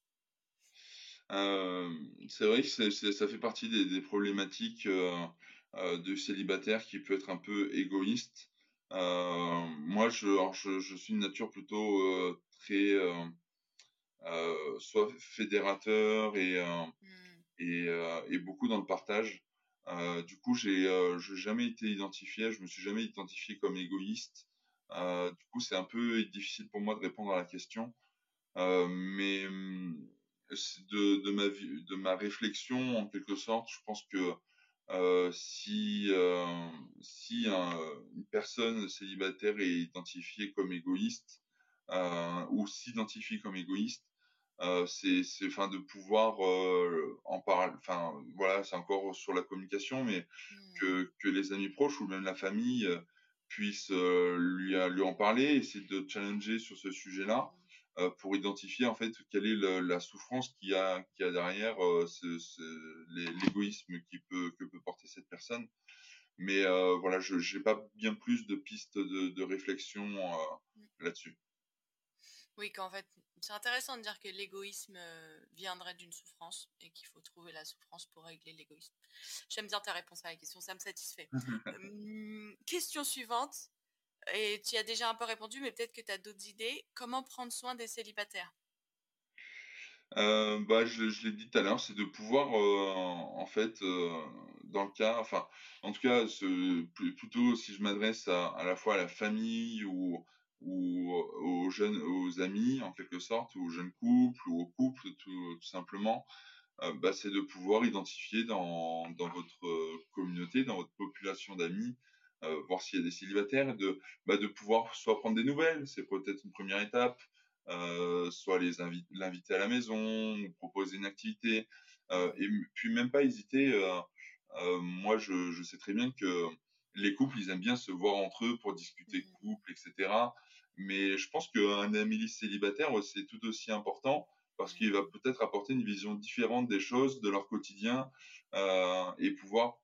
C'est vrai que ça fait partie des, problématiques de célibataire qui peut être un peu égoïste. moi, je, je, je, suis une nature plutôt très soit fédérateur et, mmh. et, et, beaucoup dans le partage. du coup, j'ai jamais été identifié, je me suis jamais identifié comme égoïste. du coup, c'est un peu difficile pour moi de répondre à la question. mais mmh, de, de, ma vie, de ma réflexion, en quelque sorte, je pense que euh, si, euh, si une personne célibataire est identifiée comme égoïste euh, ou s'identifie comme égoïste, c'est enfin de pouvoir en parler. Enfin voilà, c'est encore sur la communication, mais mmh. que, que les amis proches ou même la famille puissent lui, lui en parler, essayer de challenger sur ce sujet-là. Mmh. Euh, pour identifier en fait quelle est la souffrance qu'il y a, qui a derrière euh, l'égoïsme qui peut, que peut porter cette personne. Mais euh, voilà, je n'ai pas bien plus de pistes de, de réflexion mmh. là-dessus. Oui, qu'en fait, c'est intéressant de dire que l'égoïsme viendrait d'une souffrance et qu'il faut trouver la souffrance pour régler l'égoïsme. J'aime bien ta réponse à la question, ça me satisfait. [LAUGHS] Hum, question suivante. Et tu as déjà un peu répondu, mais peut-être que tu as d'autres idées. Comment prendre soin des célibataires? Euh, bah, je, l'ai dit tout à l'heure, c'est de pouvoir, euh, en fait, euh, dans le cas, enfin, en tout cas, ce, plutôt si je m'adresse à, la fois à la famille ou, ou aux jeunes, aux amis, en quelque sorte, aux jeunes couples ou aux couples, tout, simplement, bah, c'est de pouvoir identifier dans, dans votre communauté, dans votre population d'amis, euh, voir s'il y a des célibataires, de, bah, de pouvoir soit prendre des nouvelles, c'est peut-être une première étape, euh, soit les l'inviter à la maison, ou proposer une activité, euh, et puis même pas hésiter. moi, je, je, sais très bien que les couples, ils aiment bien se voir entre eux pour discuter mmh. couple, etc. Mais je pense qu'un ami célibataire, c'est tout aussi important parce qu'il va peut-être apporter une vision différente des choses, de leur quotidien, euh, et pouvoir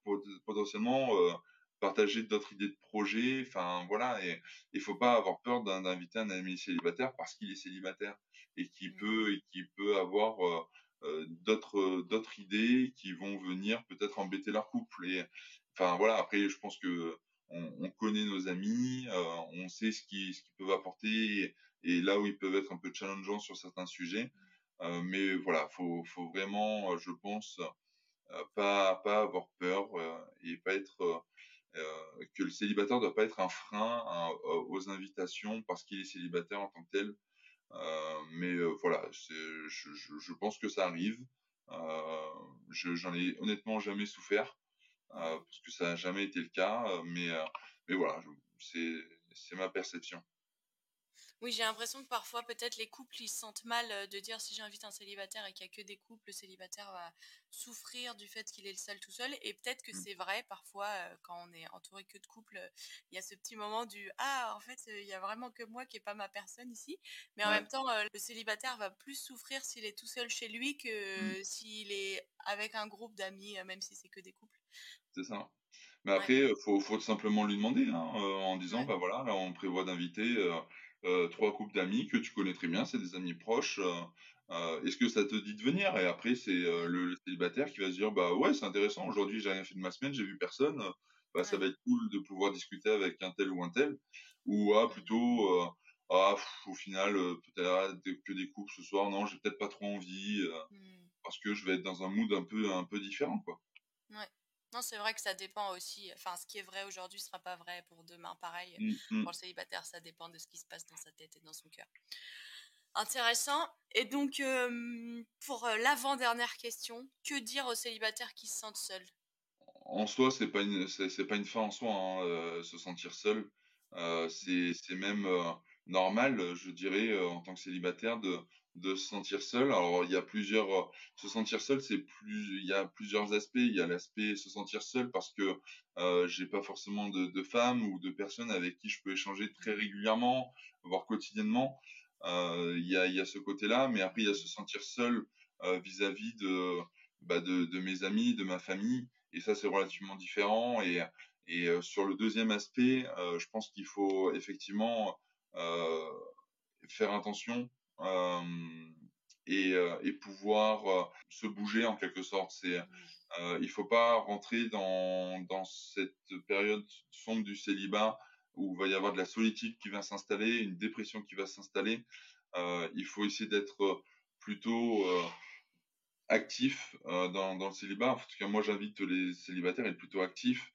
potentiellement euh, partager d'autres idées de projets. Enfin, voilà. Et il faut pas avoir peur d'inviter un ami célibataire parce qu'il est célibataire et qui mmh. peut, et qui peut avoir euh, euh, d'autres, d'autres idées qui vont venir peut-être embêter leur couple. Et enfin, voilà. Après, je pense que on, connaît nos amis, euh, on sait ce qu'ils, peuvent apporter et, là où ils peuvent être un peu challengeants sur certains sujets. mais voilà, faut, faut vraiment, je pense, pas, pas avoir peur et pas être euh, que le célibataire ne doit pas être un frein euh, aux invitations parce qu'il est célibataire en tant que tel. Euh, mais voilà, je, pense que ça arrive. J'en ai honnêtement jamais souffert parce que ça n'a jamais été le cas. mais, mais voilà, c'est ma perception. Oui, j'ai l'impression que parfois, peut-être, les couples, ils se sentent mal euh, de dire si j'invite un célibataire et qu'il n'y a que des couples, le célibataire va souffrir du fait qu'il est le seul tout seul. Et peut-être que mmh. c'est vrai, parfois, euh, quand on est entouré que de couples, il y a ce petit moment du Ah, en fait, il y a vraiment que moi qui n'ai pas ma personne ici. Mais en même temps, euh, le célibataire va plus souffrir s'il est tout seul chez lui que mmh. s'il est avec un groupe d'amis, même si c'est que des couples. C'est ça. Mais après, il faut, faut, simplement lui demander, hein, en disant, bah voilà, là, on prévoit d'inviter euh, trois couples d'amis que tu connais très bien, c'est des amis proches. Euh, euh, est-ce que ça te dit de venir? Et après, c'est le, célibataire qui va se dire, bah ouais, c'est intéressant. Aujourd'hui, j'ai rien fait de ma semaine, j'ai vu personne. Bah, ça va être cool de pouvoir discuter avec un tel ou un tel. Ou ah, plutôt, ah, au final, peut-être que des couples ce soir, non, j'ai peut-être pas trop envie mmh. parce que je vais être dans un mood un peu, un peu différent, quoi. Ouais. Non, c'est vrai que ça dépend aussi. Enfin, ce qui est vrai aujourd'hui ne sera pas vrai pour demain. Pareil, mmh, mmh. pour le célibataire, ça dépend de ce qui se passe dans sa tête et dans son cœur. Intéressant. Et donc, pour l'avant-dernière question, que dire aux célibataires qui se sentent seuls En soi, c'est pas une, c'est, pas une fin en soi, hein, se sentir seul. c'est, c'est même normal, je dirais, en tant que célibataire, de, de se sentir seul. Alors, il y a plusieurs. Euh, se sentir seul, c'est plus. Il y a plusieurs aspects. Il y a l'aspect se sentir seul parce que euh, j'ai pas forcément de, de femmes ou de personnes avec qui je peux échanger très régulièrement, voire quotidiennement. Euh, il, y a, il y a ce côté-là, mais après, il y a se sentir seul euh, vis-à-vis de, bah de, mes amis, de ma famille. Et ça, c'est relativement différent. Et, et sur le deuxième aspect, je pense qu'il faut effectivement faire attention et, et pouvoir se bouger en quelque sorte. C'est euh, il faut pas rentrer dans, dans cette période sombre du célibat où il va y avoir de la solitude qui va s'installer, une dépression qui va s'installer. Euh, il faut essayer d'être plutôt euh, actif euh, dans, dans, le célibat. En tout cas, moi, j'invite les célibataires à être plutôt actifs,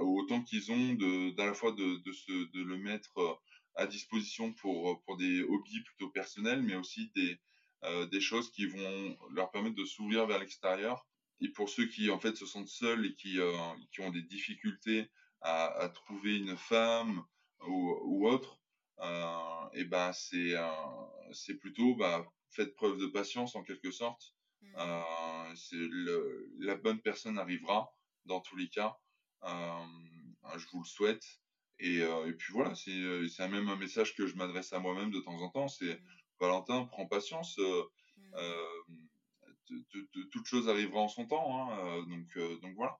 autant qu'ils ont de, d'à la fois de, de, se, de le mettre à disposition pour, pour des hobbies plutôt personnels, mais aussi des, euh, des choses qui vont leur permettre de s'ouvrir vers l'extérieur. Et pour ceux qui en fait se sentent seuls et qui, euh, qui ont des difficultés à, à trouver une femme ou, ou autre, euh, et ben c'est c'est plutôt bah, faites preuve de patience en quelque sorte. Mmh. Euh, c'est la bonne personne arrivera dans tous les cas. Euh, je vous le souhaite. Et, et puis voilà, c'est c'est même un message que je m'adresse à moi-même de temps en temps. C'est mmh. Valentin, prends patience. Euh, mmh. euh, toute chose arrivera en son temps. Hein, euh, donc, donc voilà.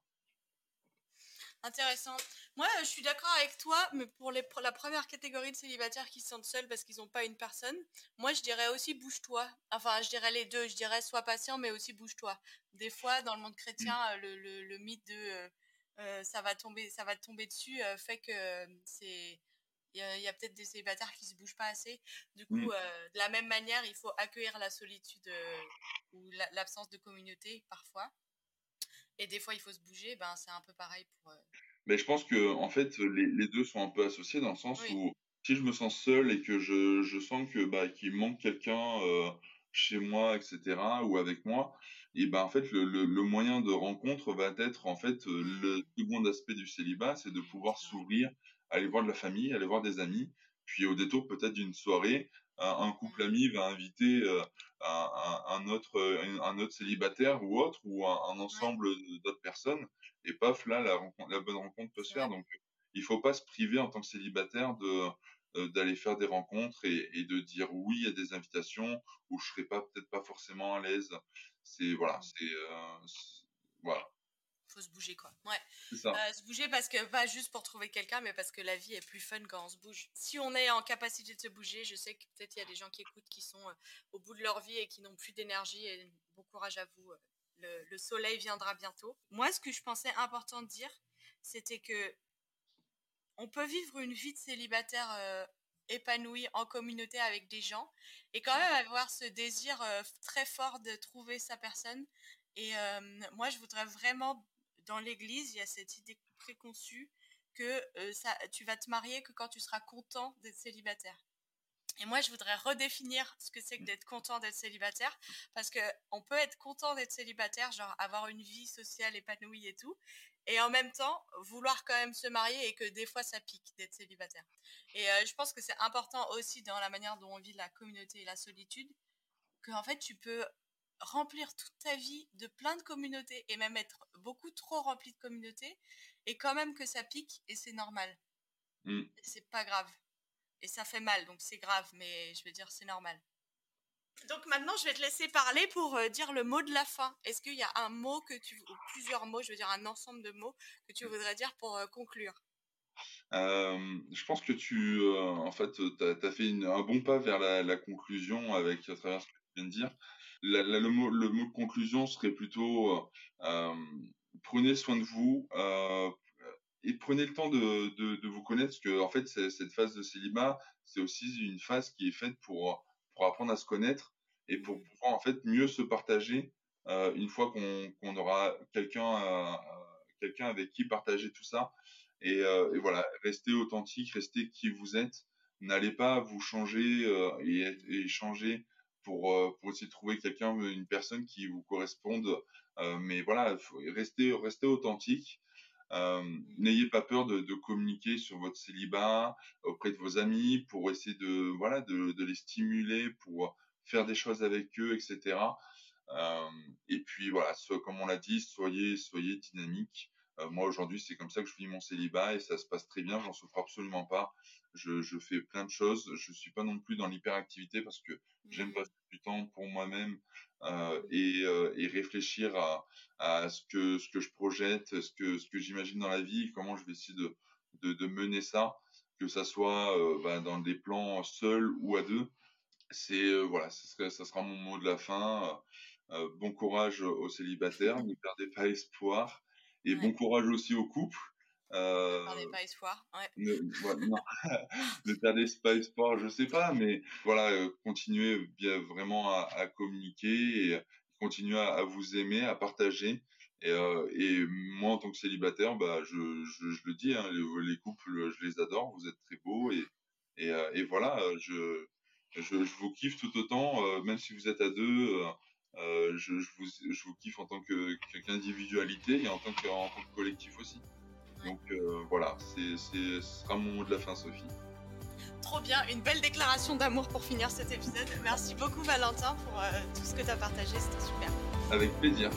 Intéressant. Moi, je suis d'accord avec toi, mais pour, les, la première catégorie de célibataires qui se sentent seuls parce qu'ils n'ont pas une personne, moi, je dirais aussi bouge-toi. Enfin, je dirais les deux. Je dirais sois patient, mais aussi bouge-toi. Des fois, dans le monde chrétien, mmh. le, le, le, mythe de ça va tomber, ça va tomber dessus fait que c'est il y a, peut-être des célibataires qui se bougent pas assez. Du coup, mmh. euh, de la même manière, il faut accueillir la solitude euh, ou l'absence de communauté parfois. Et des fois, il faut se bouger. Ben, c'est un peu pareil pour. Euh, Mais je pense que en fait, les, les, deux sont un peu associés dans le sens où si je me sens seul et que je, je sens que bah, qu'il manque quelqu'un chez moi, etc., ou avec moi, et ben en fait le, le, le, moyen de rencontre va être en fait le mmh. second aspect du célibat, c'est de pouvoir s'ouvrir aller voir de la famille, aller voir des amis, puis au détour peut-être d'une soirée, un, couple ami va inviter euh, un, un, autre, un, autre célibataire ou autre, ou un, ensemble d'autres personnes, et paf, là, la, la bonne rencontre peut se faire. Donc, il faut pas se priver en tant que célibataire de euh, d'aller faire des rencontres et, et, de dire oui à des invitations où je serai pas peut-être pas forcément à l'aise. C'est voilà, c'est euh, voilà faut se bouger quoi. Ouais. Euh, se bouger parce que pas juste pour trouver quelqu'un, mais parce que la vie est plus fun quand on se bouge. Si on est en capacité de se bouger, je sais que peut-être il y a des gens qui écoutent qui sont euh, au bout de leur vie et qui n'ont plus d'énergie. Et bon courage à vous. Euh, le, le, soleil viendra bientôt. Moi, ce que je pensais important de dire, c'était que on peut vivre une vie de célibataire euh, épanouie en communauté avec des gens et quand même avoir ce désir euh, très fort de trouver sa personne. Et euh, moi, je voudrais vraiment dans l'Église, il y a cette idée préconçue que ça, tu vas te marier que quand tu seras content d'être célibataire. Et moi, je voudrais redéfinir ce que c'est que d'être content d'être célibataire, parce que on peut être content d'être célibataire, genre avoir une vie sociale épanouie et tout, et en même temps vouloir quand même se marier et que des fois ça pique d'être célibataire. Et euh, je pense que c'est important aussi dans la manière dont on vit la communauté et la solitude, que en fait tu peux remplir toute ta vie de plein de communautés et même être beaucoup trop rempli de communautés et quand même que ça pique et c'est normal. Mm. C'est pas grave. Et ça fait mal, donc c'est grave, mais je veux dire, c'est normal. Donc maintenant, je vais te laisser parler pour euh, dire le mot de la fin. Est-ce qu'il y a un mot que tu, ou plusieurs mots, je veux dire un ensemble de mots que tu voudrais dire pour euh, conclure? Euh, je pense que tu, en fait, as, fait un bon pas vers la, la, conclusion avec à travers ce que tu viens de dire le, mot, le mot de conclusion serait plutôt euh, euh, prenez soin de vous euh, et prenez le temps de, vous connaître, parce que fait, cette phase de célibat, c'est aussi une phase qui est faite pour, apprendre à se connaître et pour pouvoir en fait mieux se partager euh, une fois qu'on aura quelqu'un euh, quelqu'un avec qui partager tout ça. Et, euh, voilà, restez authentique, restez qui vous êtes. N'allez pas vous changer et, et changer pour, euh, pour essayer de trouver quelqu'un, une personne qui vous corresponde. Euh, mais voilà, restez, restez authentique. Euh, n'ayez pas peur de, de, communiquer sur votre célibat auprès de vos amis pour essayer de voilà de, de les stimuler, pour faire des choses avec eux, etc. Euh, et puis voilà, comme on l'a dit, soyez soyez dynamique. Euh, moi aujourd'hui, c'est comme ça que je vis mon célibat et ça se passe très bien. J'en souffre absolument pas. Je, je, fais plein de choses. Je suis pas non plus dans l'hyperactivité parce que j'aime mmh. Du temps pour moi-même euh, et, euh, et, réfléchir à, à, ce que ce que je projette, ce que ce que j'imagine dans la vie, comment je vais essayer de de, de mener ça, que ça soit euh, bah, dans des plans seuls ou à deux. c'est voilà, ça sera, mon mot de la fin. bon courage aux célibataires, ne perdez pas espoir, et bon courage aussi aux couples. Ne perdez pas espoir. Ne, ne, perdez pas espoir, je sais pas, mais voilà, continuez bien vraiment à, communiquer et continuez à, vous aimer, à partager. Et, et, moi, en tant que célibataire, bah, je, je, le dis, hein, les, les, couples, je les adore, vous êtes très beaux et, et, et voilà, je, je, vous kiffe tout autant, euh, même si vous êtes à deux. Euh, euh, je, vous, je, vous, kiffe en tant qu'individualité et en tant que, en tant que collectif aussi. Donc voilà, c'est, ce sera mon mot de la fin, Sophie. Trop bien, une belle déclaration d'amour pour finir cet épisode. Merci beaucoup Valentin pour tout ce que tu as partagé, c'était super. Avec plaisir.